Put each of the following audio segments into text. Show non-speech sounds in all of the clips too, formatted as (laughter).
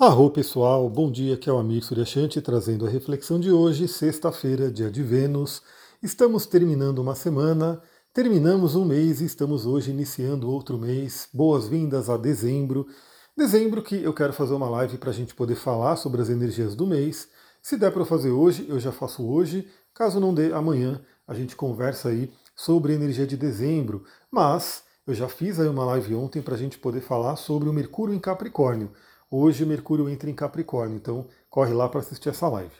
Arro pessoal, bom dia, aqui é o Amir Suryashanti trazendo a reflexão de hoje, sexta-feira, dia de Vênus. Estamos terminando uma semana, terminamos um mês e estamos hoje iniciando outro mês. Boas-vindas a dezembro. Dezembro que eu quero fazer uma live para a gente poder falar sobre as energias do mês. Se der para fazer hoje, eu já faço hoje. Caso não dê, amanhã a gente conversa aí sobre a energia de dezembro. Mas eu já fiz aí uma live ontem para a gente poder falar sobre o Mercúrio em Capricórnio. Hoje Mercúrio entra em Capricórnio, então corre lá para assistir essa live.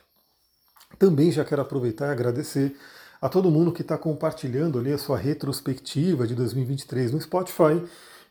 Também já quero aproveitar e agradecer a todo mundo que está compartilhando ali a sua retrospectiva de 2023 no Spotify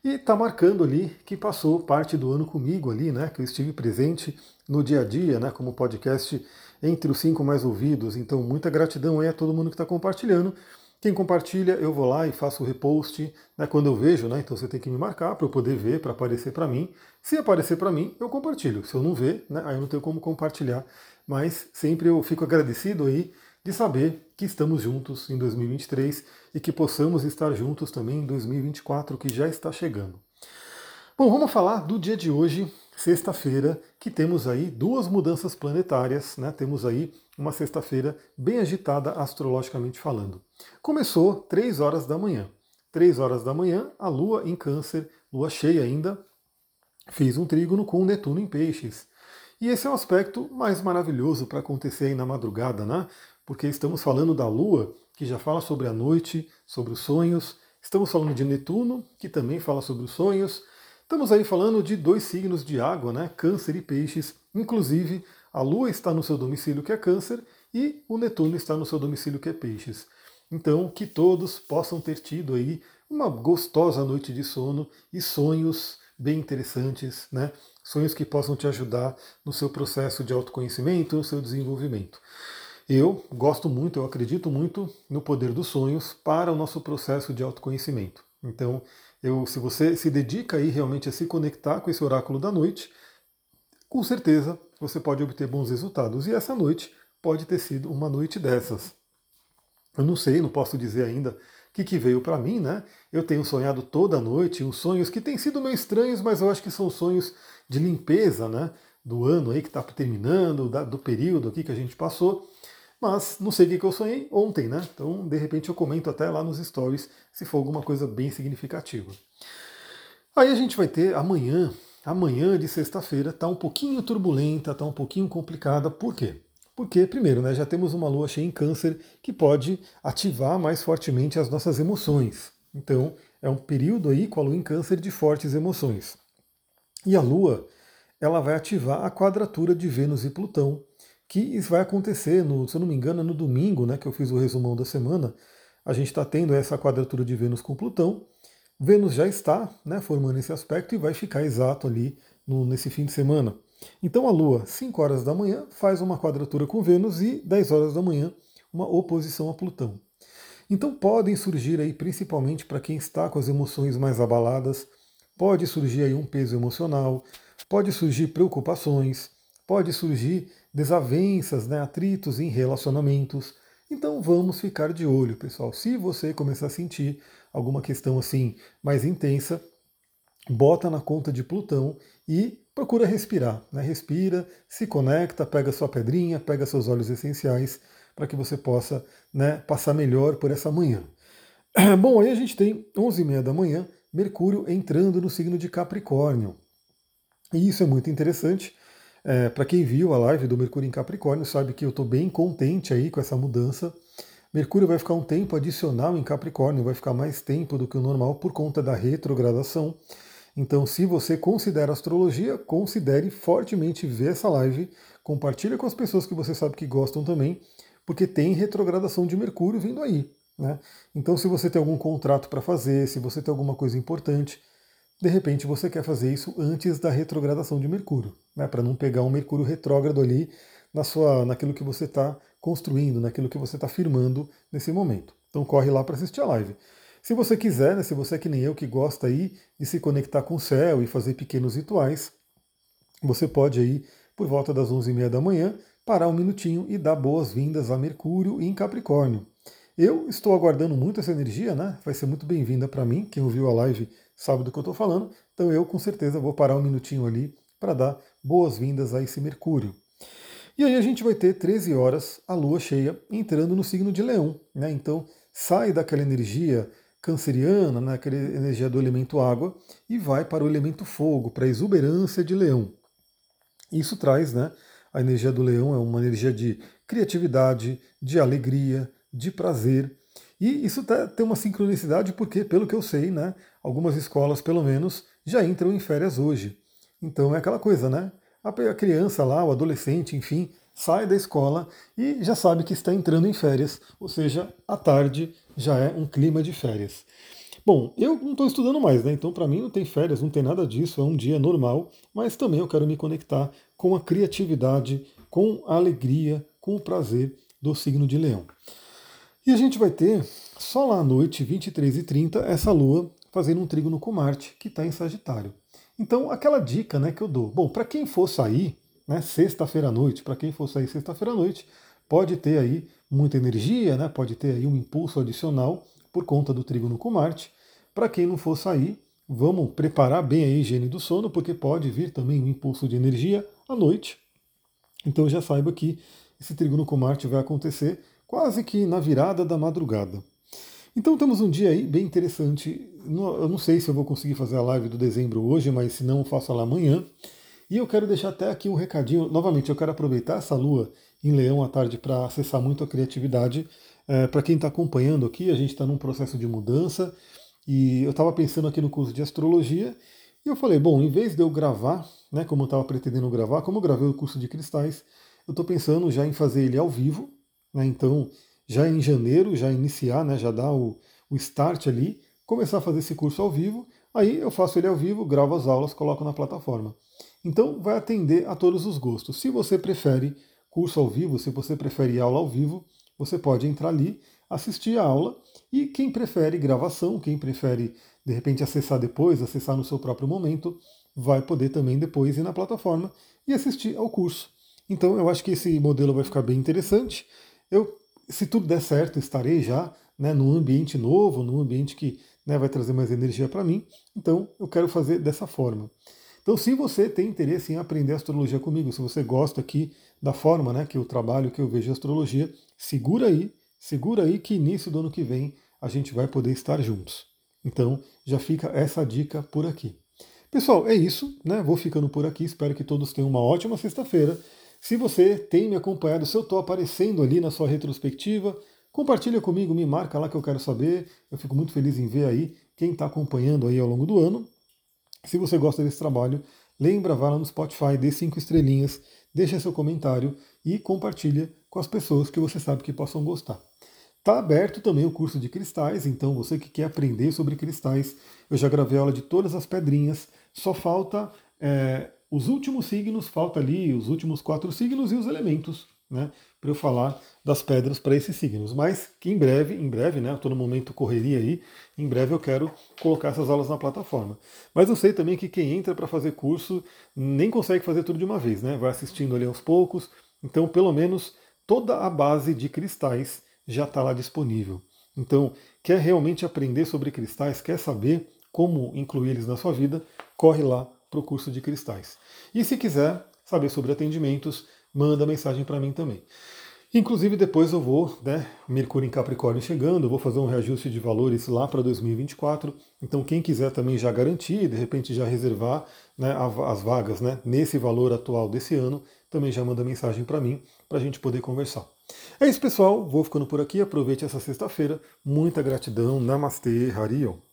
e está marcando ali que passou parte do ano comigo ali, né? Que eu estive presente no dia a dia, né? Como podcast entre os cinco mais ouvidos. Então, muita gratidão aí a todo mundo que está compartilhando. Quem compartilha, eu vou lá e faço o repost né, quando eu vejo, né? Então você tem que me marcar para eu poder ver, para aparecer para mim. Se aparecer para mim, eu compartilho. Se eu não ver, né, aí eu não tenho como compartilhar. Mas sempre eu fico agradecido aí de saber que estamos juntos em 2023 e que possamos estar juntos também em 2024, que já está chegando. Bom, vamos falar do dia de hoje, sexta-feira, que temos aí duas mudanças planetárias, né? Temos aí uma sexta-feira bem agitada astrologicamente falando. Começou 3 horas da manhã. 3 horas da manhã, a Lua em Câncer, Lua cheia ainda, fez um trígono com Netuno em Peixes. E esse é o aspecto mais maravilhoso para acontecer aí na madrugada, né? Porque estamos falando da Lua, que já fala sobre a noite, sobre os sonhos. Estamos falando de Netuno, que também fala sobre os sonhos. Estamos aí falando de dois signos de água, né? Câncer e Peixes. Inclusive, a Lua está no seu domicílio, que é Câncer, e o Netuno está no seu domicílio, que é Peixes. Então, que todos possam ter tido aí uma gostosa noite de sono e sonhos bem interessantes, né? Sonhos que possam te ajudar no seu processo de autoconhecimento, no seu desenvolvimento. Eu gosto muito, eu acredito muito no poder dos sonhos para o nosso processo de autoconhecimento. Então, eu, se você se dedica aí realmente a se conectar com esse oráculo da noite, com certeza você pode obter bons resultados. E essa noite pode ter sido uma noite dessas. Eu não sei, não posso dizer ainda o que, que veio para mim, né? Eu tenho sonhado toda noite uns sonhos que têm sido meio estranhos, mas eu acho que são sonhos de limpeza, né? Do ano aí que está terminando, do período aqui que a gente passou. Mas não sei o que, eu sonhei ontem, né? Então, de repente, eu comento até lá nos stories se for alguma coisa bem significativa. Aí a gente vai ter amanhã, amanhã de sexta-feira, tá um pouquinho turbulenta, tá um pouquinho complicada. Por quê? Porque, primeiro, né, já temos uma lua cheia em câncer que pode ativar mais fortemente as nossas emoções. Então, é um período aí com a lua em câncer de fortes emoções. E a lua, ela vai ativar a quadratura de Vênus e Plutão, que isso vai acontecer, no, se eu não me engano, é no domingo, né, que eu fiz o resumão da semana. A gente está tendo essa quadratura de Vênus com Plutão. Vênus já está né, formando esse aspecto e vai ficar exato ali no, nesse fim de semana. Então a Lua, 5 horas da manhã, faz uma quadratura com Vênus e 10 horas da manhã, uma oposição a Plutão. Então podem surgir aí, principalmente para quem está com as emoções mais abaladas, pode surgir aí um peso emocional, pode surgir preocupações, pode surgir desavenças, né, atritos em relacionamentos. Então vamos ficar de olho, pessoal. Se você começar a sentir alguma questão assim mais intensa, bota na conta de Plutão e procura respirar. Né? Respira, se conecta, pega sua pedrinha, pega seus óleos essenciais para que você possa né, passar melhor por essa manhã. (clears throat) Bom, aí a gente tem 11h30 da manhã, Mercúrio entrando no signo de Capricórnio. E isso é muito interessante. É, para quem viu a live do Mercúrio em Capricórnio, sabe que eu estou bem contente aí com essa mudança. Mercúrio vai ficar um tempo adicional em Capricórnio, vai ficar mais tempo do que o normal por conta da retrogradação. Então, se você considera astrologia, considere fortemente ver essa live, compartilhe com as pessoas que você sabe que gostam também, porque tem retrogradação de Mercúrio vindo aí. Né? Então, se você tem algum contrato para fazer, se você tem alguma coisa importante, de repente você quer fazer isso antes da retrogradação de Mercúrio, né? para não pegar um Mercúrio retrógrado ali na sua, naquilo que você está construindo, naquilo que você está firmando nesse momento. Então corre lá para assistir a live. Se você quiser, né, se você é que nem eu que gosta aí de se conectar com o céu e fazer pequenos rituais, você pode aí, por volta das 11h30 da manhã, parar um minutinho e dar boas-vindas a Mercúrio em Capricórnio. Eu estou aguardando muito essa energia, né? Vai ser muito bem-vinda para mim. Quem ouviu a live sabe do que eu estou falando. Então eu com certeza vou parar um minutinho ali para dar boas-vindas a esse Mercúrio. E aí a gente vai ter 13 horas a lua cheia entrando no signo de Leão. Né? Então sai daquela energia canceriana, né? aquela energia do elemento água, e vai para o elemento fogo, para a exuberância de Leão. Isso traz, né? A energia do leão é uma energia de criatividade, de alegria, de prazer. E isso tá, tem uma sincronicidade porque, pelo que eu sei, né, algumas escolas, pelo menos, já entram em férias hoje. Então é aquela coisa, né? A criança lá, o adolescente, enfim, sai da escola e já sabe que está entrando em férias, ou seja, à tarde já é um clima de férias. Bom, eu não estou estudando mais, né? Então para mim não tem férias, não tem nada disso, é um dia normal, mas também eu quero me conectar com a criatividade, com a alegria, com o prazer do signo de Leão. E a gente vai ter só lá à noite, 23h30, essa lua fazendo um trígono com Marte, que está em Sagitário. Então, aquela dica né, que eu dou. Bom, para quem for sair, né, sexta-feira à noite, para quem for sair sexta-feira à noite, pode ter aí muita energia, né, pode ter aí um impulso adicional por conta do trígono com Marte. Para quem não for sair, vamos preparar bem a higiene do sono, porque pode vir também um impulso de energia à noite. Então já saiba que esse trígono com Marte vai acontecer quase que na virada da madrugada. Então temos um dia aí bem interessante. Eu não sei se eu vou conseguir fazer a live do dezembro hoje, mas se não, faço lá amanhã. E eu quero deixar até aqui um recadinho. Novamente, eu quero aproveitar essa lua em Leão à tarde para acessar muito a criatividade. É, para quem está acompanhando aqui, a gente está num processo de mudança. E eu estava pensando aqui no curso de astrologia e eu falei, bom, em vez de eu gravar, né, como eu estava pretendendo gravar, como eu gravei o curso de cristais, eu estou pensando já em fazer ele ao vivo, né, então já em janeiro, já iniciar, né, já dar o, o start ali, começar a fazer esse curso ao vivo, aí eu faço ele ao vivo, gravo as aulas, coloco na plataforma. Então vai atender a todos os gostos. Se você prefere curso ao vivo, se você prefere aula ao vivo, você pode entrar ali assistir a aula e quem prefere gravação, quem prefere de repente acessar depois, acessar no seu próprio momento, vai poder também depois ir na plataforma e assistir ao curso. Então eu acho que esse modelo vai ficar bem interessante. Eu, se tudo der certo, estarei já né, num ambiente novo, num ambiente que né, vai trazer mais energia para mim. Então eu quero fazer dessa forma. Então, se você tem interesse em aprender astrologia comigo, se você gosta aqui da forma né, que eu trabalho, que eu vejo astrologia, segura aí segura aí que início do ano que vem a gente vai poder estar juntos. Então já fica essa dica por aqui. Pessoal, é isso, né? Vou ficando por aqui. Espero que todos tenham uma ótima sexta-feira. Se você tem me acompanhado, se eu estou aparecendo ali na sua retrospectiva, compartilha comigo, me marca lá que eu quero saber. Eu fico muito feliz em ver aí quem está acompanhando aí ao longo do ano. Se você gosta desse trabalho, lembra, vá lá no Spotify, dê cinco estrelinhas, deixa seu comentário e compartilha com as pessoas que você sabe que possam gostar. Está aberto também o curso de cristais, então você que quer aprender sobre cristais, eu já gravei aula de todas as pedrinhas, só falta é, os últimos signos, falta ali os últimos quatro signos e os elementos, né? Para eu falar das pedras para esses signos. Mas que em breve, em breve, né? Estou no momento correria aí, em breve eu quero colocar essas aulas na plataforma. Mas eu sei também que quem entra para fazer curso nem consegue fazer tudo de uma vez, né? Vai assistindo ali aos poucos. Então, pelo menos toda a base de cristais já está lá disponível. Então, quer realmente aprender sobre cristais, quer saber como incluir eles na sua vida, corre lá para o curso de cristais. E se quiser saber sobre atendimentos, manda mensagem para mim também. Inclusive depois eu vou, né, Mercúrio em Capricórnio chegando, vou fazer um reajuste de valores lá para 2024. Então quem quiser também já garantir, de repente já reservar né, as vagas né, nesse valor atual desse ano, também já manda mensagem para mim para a gente poder conversar. É isso, pessoal. Vou ficando por aqui. Aproveite essa sexta-feira. Muita gratidão. Namastê, Harion.